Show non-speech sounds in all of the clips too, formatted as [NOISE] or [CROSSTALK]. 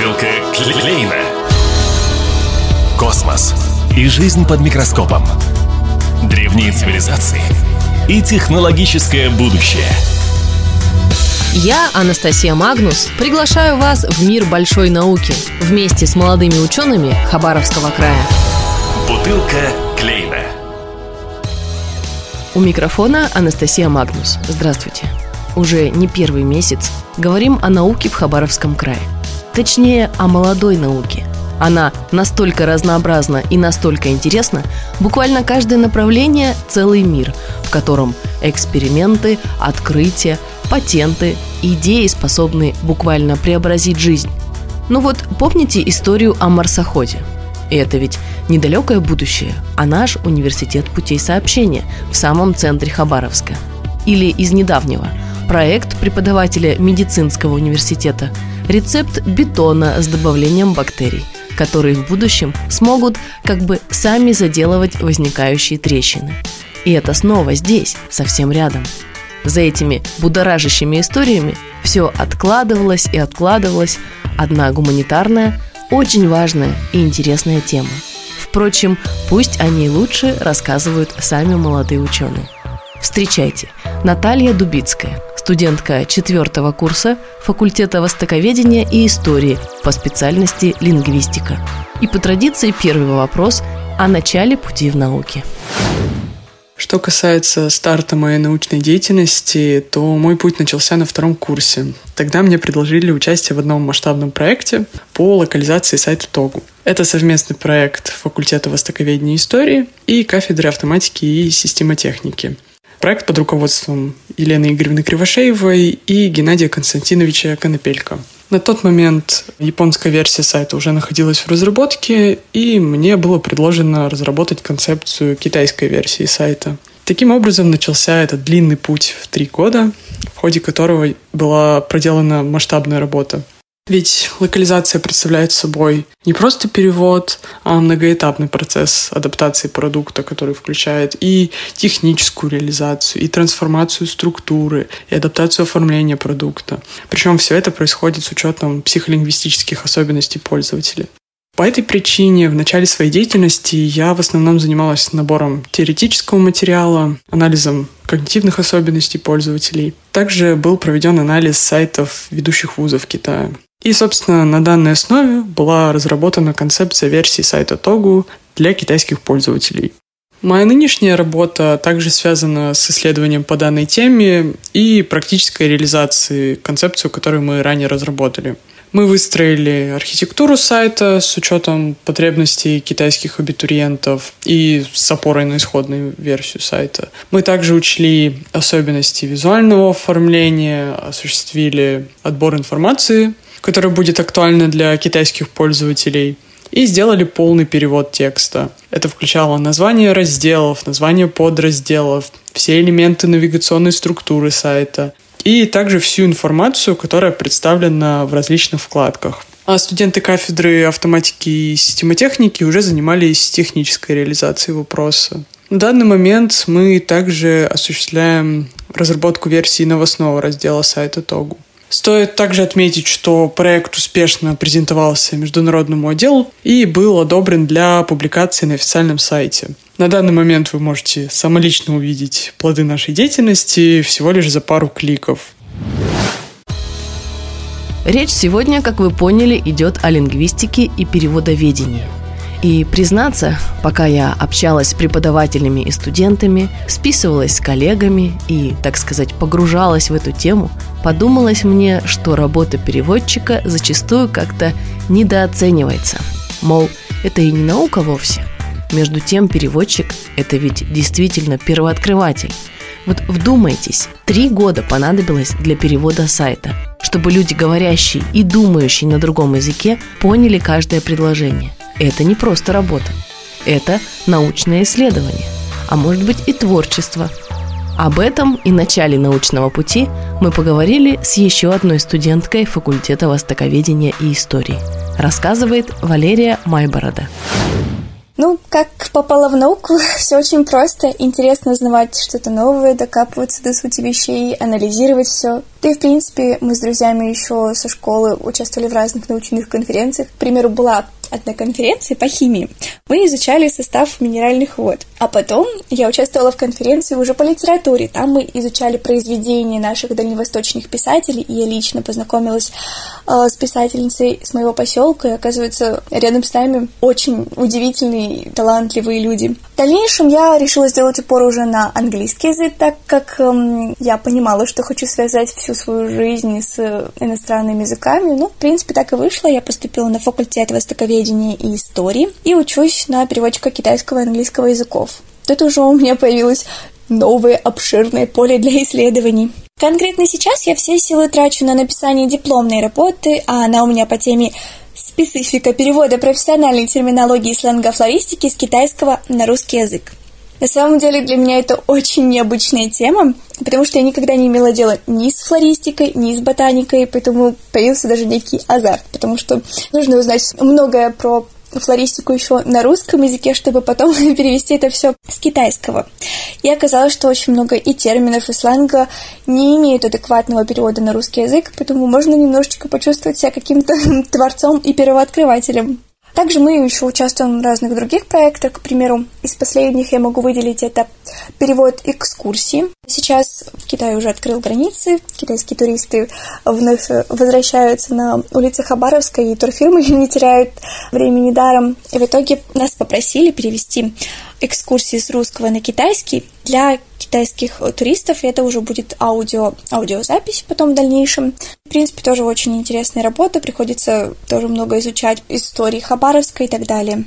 Бутылка Клейна. Космос и жизнь под микроскопом. Древние цивилизации и технологическое будущее. Я, Анастасия Магнус, приглашаю вас в мир большой науки вместе с молодыми учеными Хабаровского края. Бутылка Клейна. У микрофона Анастасия Магнус. Здравствуйте. Уже не первый месяц говорим о науке в Хабаровском крае. Точнее, о молодой науке. Она настолько разнообразна и настолько интересна, буквально каждое направление – целый мир, в котором эксперименты, открытия, патенты, идеи способны буквально преобразить жизнь. Ну вот помните историю о марсоходе? И это ведь недалекое будущее, а наш университет путей сообщения в самом центре Хабаровска. Или из недавнего – проект преподавателя медицинского университета – рецепт бетона с добавлением бактерий, которые в будущем смогут как бы сами заделывать возникающие трещины. И это снова здесь, совсем рядом. За этими будоражащими историями все откладывалось и откладывалось. Одна гуманитарная, очень важная и интересная тема. Впрочем, пусть о ней лучше рассказывают сами молодые ученые. Встречайте, Наталья Дубицкая, студентка четвертого курса факультета востоковедения и истории по специальности лингвистика. И по традиции первый вопрос о начале пути в науке. Что касается старта моей научной деятельности, то мой путь начался на втором курсе. Тогда мне предложили участие в одном масштабном проекте по локализации сайта Тогу. Это совместный проект факультета востоковедения и истории и кафедры автоматики и системотехники. Проект под руководством Елены Игоревны Кривошеевой и Геннадия Константиновича Конопелько. На тот момент японская версия сайта уже находилась в разработке, и мне было предложено разработать концепцию китайской версии сайта. Таким образом начался этот длинный путь в три года, в ходе которого была проделана масштабная работа. Ведь локализация представляет собой не просто перевод, а многоэтапный процесс адаптации продукта, который включает и техническую реализацию, и трансформацию структуры, и адаптацию оформления продукта. Причем все это происходит с учетом психолингвистических особенностей пользователя. По этой причине в начале своей деятельности я в основном занималась набором теоретического материала, анализом когнитивных особенностей пользователей. Также был проведен анализ сайтов ведущих вузов Китая. И, собственно, на данной основе была разработана концепция версии сайта Тогу для китайских пользователей. Моя нынешняя работа также связана с исследованием по данной теме и практической реализацией концепции, которую мы ранее разработали. Мы выстроили архитектуру сайта с учетом потребностей китайских абитуриентов и с опорой на исходную версию сайта. Мы также учли особенности визуального оформления, осуществили отбор информации которая будет актуальна для китайских пользователей, и сделали полный перевод текста. Это включало название разделов, название подразделов, все элементы навигационной структуры сайта и также всю информацию, которая представлена в различных вкладках. А студенты кафедры автоматики и системотехники уже занимались технической реализацией вопроса. На данный момент мы также осуществляем разработку версии новостного раздела сайта Тогу. Стоит также отметить, что проект успешно презентовался международному отделу и был одобрен для публикации на официальном сайте. На данный момент вы можете самолично увидеть плоды нашей деятельности всего лишь за пару кликов. Речь сегодня, как вы поняли, идет о лингвистике и переводоведении – и признаться, пока я общалась с преподавателями и студентами, списывалась с коллегами и, так сказать, погружалась в эту тему, подумалось мне, что работа переводчика зачастую как-то недооценивается. Мол, это и не наука вовсе. Между тем, переводчик – это ведь действительно первооткрыватель. Вот вдумайтесь, три года понадобилось для перевода сайта, чтобы люди, говорящие и думающие на другом языке, поняли каждое предложение. Это не просто работа. Это научное исследование, а может быть и творчество. Об этом и начале научного пути мы поговорили с еще одной студенткой факультета востоковедения и истории. Рассказывает Валерия Майборода. Ну, как попала в науку, [LAUGHS] все очень просто. Интересно узнавать что-то новое, докапываться до сути вещей, анализировать все. Да и, в принципе, мы с друзьями еще со школы участвовали в разных научных конференциях. К примеру, была одной конференции по химии. Мы изучали состав минеральных вод. А потом я участвовала в конференции уже по литературе. Там мы изучали произведения наших дальневосточных писателей, и я лично познакомилась э, с писательницей с моего поселка. И, оказывается, рядом с нами очень удивительные, талантливые люди. В дальнейшем я решила сделать упор уже на английский язык, так как эм, я понимала, что хочу связать всю свою жизнь с иностранными языками. Ну, в принципе, так и вышло. Я поступила на факультет востоковедения и истории и учусь на переводчика китайского и английского языков. Тут уже у меня появилось новое обширное поле для исследований. Конкретно сейчас я все силы трачу на написание дипломной работы, а она у меня по теме специфика перевода профессиональной терминологии сленга флористики с китайского на русский язык. На самом деле для меня это очень необычная тема, потому что я никогда не имела дела ни с флористикой, ни с ботаникой, поэтому появился даже некий азарт, потому что нужно узнать многое про флористику еще на русском языке, чтобы потом [LAUGHS] перевести это все с китайского. И оказалось, что очень много и терминов, и сленга не имеют адекватного перевода на русский язык, поэтому можно немножечко почувствовать себя каким-то [LAUGHS] творцом и первооткрывателем. Также мы еще участвуем в разных других проектах. К примеру, из последних я могу выделить это перевод экскурсий. Сейчас в Китае уже открыл границы, китайские туристы вновь возвращаются на улицы Хабаровска, и турфирмы [LAUGHS] не теряют времени даром. И в итоге нас попросили перевести экскурсии с русского на китайский для китайских туристов, и это уже будет аудио, аудиозапись потом в дальнейшем. В принципе, тоже очень интересная работа, приходится тоже много изучать истории Хабаровска и так далее.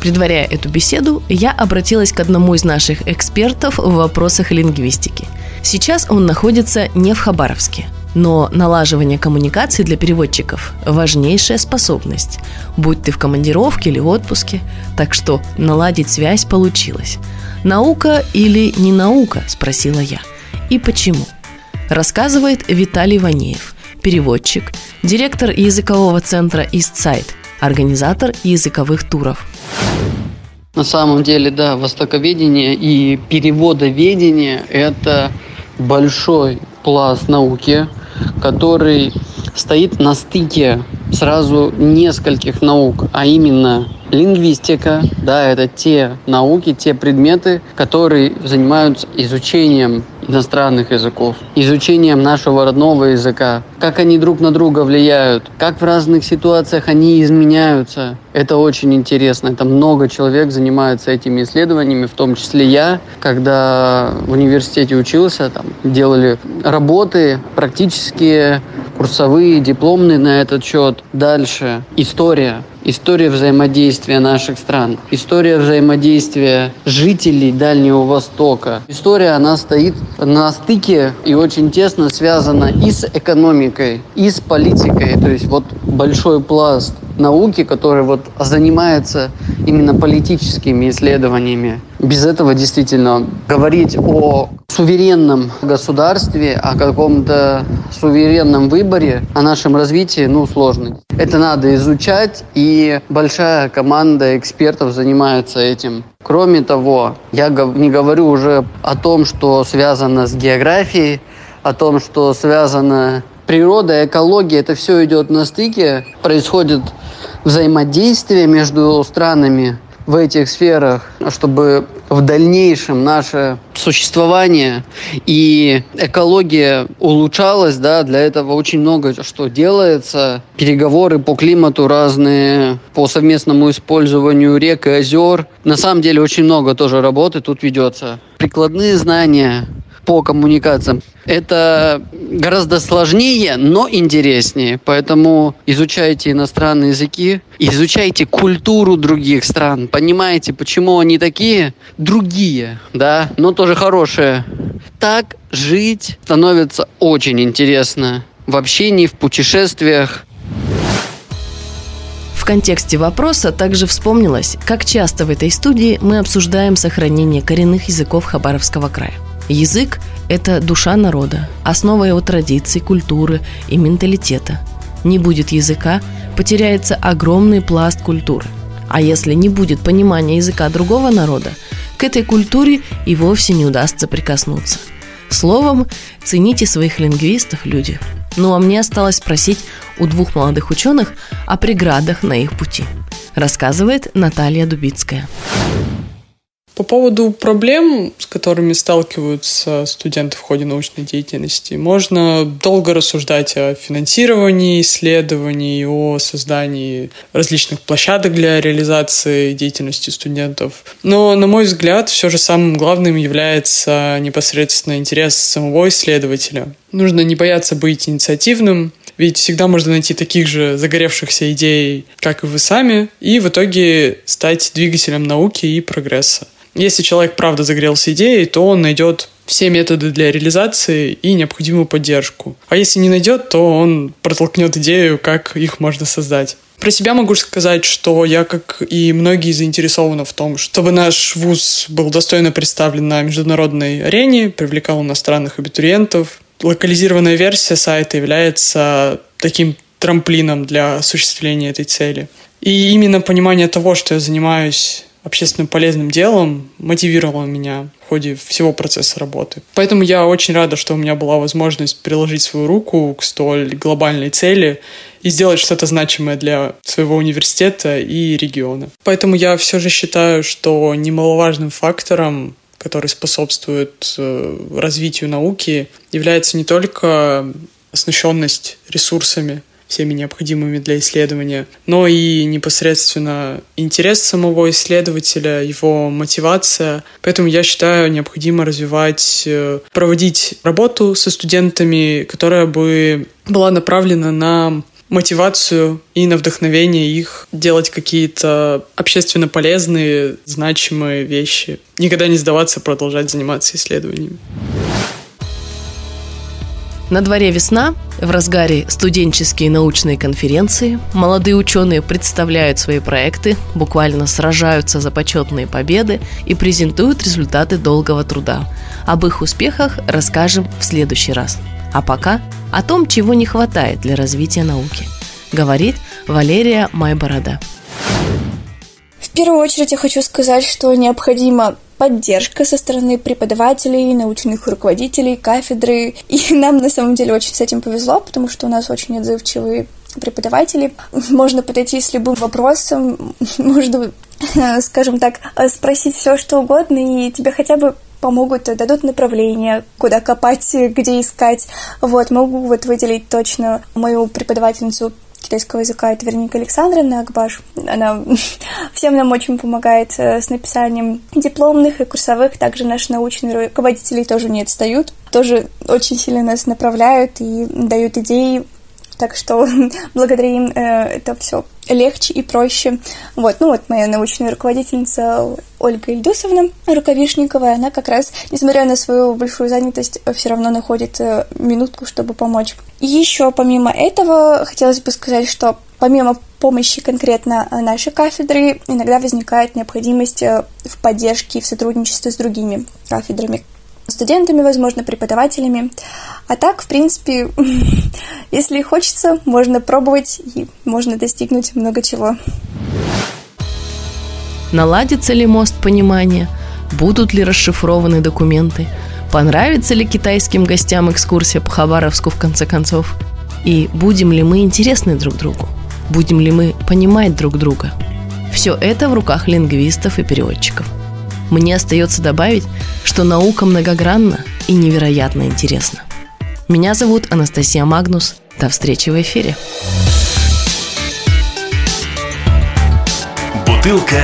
Предваряя эту беседу, я обратилась к одному из наших экспертов в вопросах лингвистики. Сейчас он находится не в Хабаровске – но налаживание коммуникации для переводчиков – важнейшая способность, будь ты в командировке или отпуске, так что наладить связь получилось. «Наука или не наука?» – спросила я. И почему? Рассказывает Виталий Ванеев, переводчик, директор языкового центра «Истсайд», организатор языковых туров. На самом деле, да, востоковедение и переводоведение – это большой пласт науки, который стоит на стыке сразу нескольких наук, а именно лингвистика, да, это те науки, те предметы, которые занимаются изучением иностранных языков, изучением нашего родного языка, как они друг на друга влияют, как в разных ситуациях они изменяются. Это очень интересно. Это много человек занимается этими исследованиями, в том числе я, когда в университете учился, там делали работы практические, курсовые, дипломные на этот счет. Дальше история история взаимодействия наших стран, история взаимодействия жителей Дальнего Востока. История, она стоит на стыке и очень тесно связана и с экономикой, и с политикой. То есть вот большой пласт науки, который вот занимается именно политическими исследованиями. Без этого действительно говорить о суверенном государстве, о каком-то суверенном выборе, о нашем развитии, ну, сложно. Это надо изучать, и большая команда экспертов занимается этим. Кроме того, я не говорю уже о том, что связано с географией, о том, что связано природа, экология, это все идет на стыке, происходит взаимодействие между странами в этих сферах, чтобы в дальнейшем наше существование и экология улучшалась, да, для этого очень много что делается. Переговоры по климату разные, по совместному использованию рек и озер. На самом деле очень много тоже работы тут ведется. Прикладные знания, по коммуникациям. Это гораздо сложнее, но интереснее. Поэтому изучайте иностранные языки, изучайте культуру других стран, понимаете, почему они такие, другие, да, но тоже хорошие. Так жить становится очень интересно в общении, в путешествиях. В контексте вопроса также вспомнилось, как часто в этой студии мы обсуждаем сохранение коренных языков Хабаровского края. Язык – это душа народа, основа его традиций, культуры и менталитета. Не будет языка, потеряется огромный пласт культуры. А если не будет понимания языка другого народа, к этой культуре и вовсе не удастся прикоснуться. Словом, цените своих лингвистов, люди. Ну а мне осталось спросить у двух молодых ученых о преградах на их пути. Рассказывает Наталья Дубицкая. По поводу проблем, с которыми сталкиваются студенты в ходе научной деятельности, можно долго рассуждать о финансировании исследований, о создании различных площадок для реализации деятельности студентов. Но, на мой взгляд, все же самым главным является непосредственно интерес самого исследователя. Нужно не бояться быть инициативным, ведь всегда можно найти таких же загоревшихся идей, как и вы сами, и в итоге стать двигателем науки и прогресса. Если человек правда загорелся идеей, то он найдет все методы для реализации и необходимую поддержку. А если не найдет, то он протолкнет идею, как их можно создать. Про себя могу сказать, что я, как и многие, заинтересована в том, чтобы наш вуз был достойно представлен на международной арене, привлекал иностранных абитуриентов. Локализированная версия сайта является таким трамплином для осуществления этой цели. И именно понимание того, что я занимаюсь общественно полезным делом мотивировало меня в ходе всего процесса работы. Поэтому я очень рада, что у меня была возможность приложить свою руку к столь глобальной цели и сделать что-то значимое для своего университета и региона. Поэтому я все же считаю, что немаловажным фактором который способствует э, развитию науки, является не только оснащенность ресурсами, всеми необходимыми для исследования, но и непосредственно интерес самого исследователя, его мотивация. Поэтому я считаю необходимо развивать, э, проводить работу со студентами, которая бы была направлена на мотивацию и на вдохновение их делать какие-то общественно полезные, значимые вещи. Никогда не сдаваться, продолжать заниматься исследованиями. На дворе весна, в разгаре студенческие научные конференции, молодые ученые представляют свои проекты, буквально сражаются за почетные победы и презентуют результаты долгого труда. Об их успехах расскажем в следующий раз. А пока о том, чего не хватает для развития науки, говорит Валерия Майборода. В первую очередь я хочу сказать, что необходимо поддержка со стороны преподавателей, научных руководителей, кафедры. И [LAUGHS] нам на самом деле очень с этим повезло, потому что у нас очень отзывчивые преподаватели. Можно подойти с любым вопросом, [LAUGHS] можно, скажем так, спросить все, что угодно, и тебе хотя бы помогут, дадут направление, куда копать, где искать. Вот, могу вот выделить точно мою преподавательницу китайского языка, это Вероника Александровна Акбаш. Она [LAUGHS] всем нам очень помогает э, с написанием дипломных и курсовых. Также наши научные руководители тоже не отстают. Тоже очень сильно нас направляют и дают идеи. Так что [LAUGHS] благодаря им э, это все легче и проще. Вот, ну вот моя научная руководительница Ольга Ильдусовна Рукавишникова, она как раз, несмотря на свою большую занятость, все равно находит э, минутку, чтобы помочь. И еще помимо этого хотелось бы сказать, что помимо помощи конкретно нашей кафедры, иногда возникает необходимость э, в поддержке и в сотрудничестве с другими кафедрами, студентами, возможно, преподавателями. А так, в принципе, [LAUGHS] если хочется, можно пробовать и можно достигнуть много чего. Наладится ли мост понимания? Будут ли расшифрованы документы? Понравится ли китайским гостям экскурсия по Хабаровску в конце концов? И будем ли мы интересны друг другу? Будем ли мы понимать друг друга? Все это в руках лингвистов и переводчиков. Мне остается добавить, что наука многогранна и невероятно интересна. Меня зовут Анастасия Магнус. До встречи в эфире. Бутылка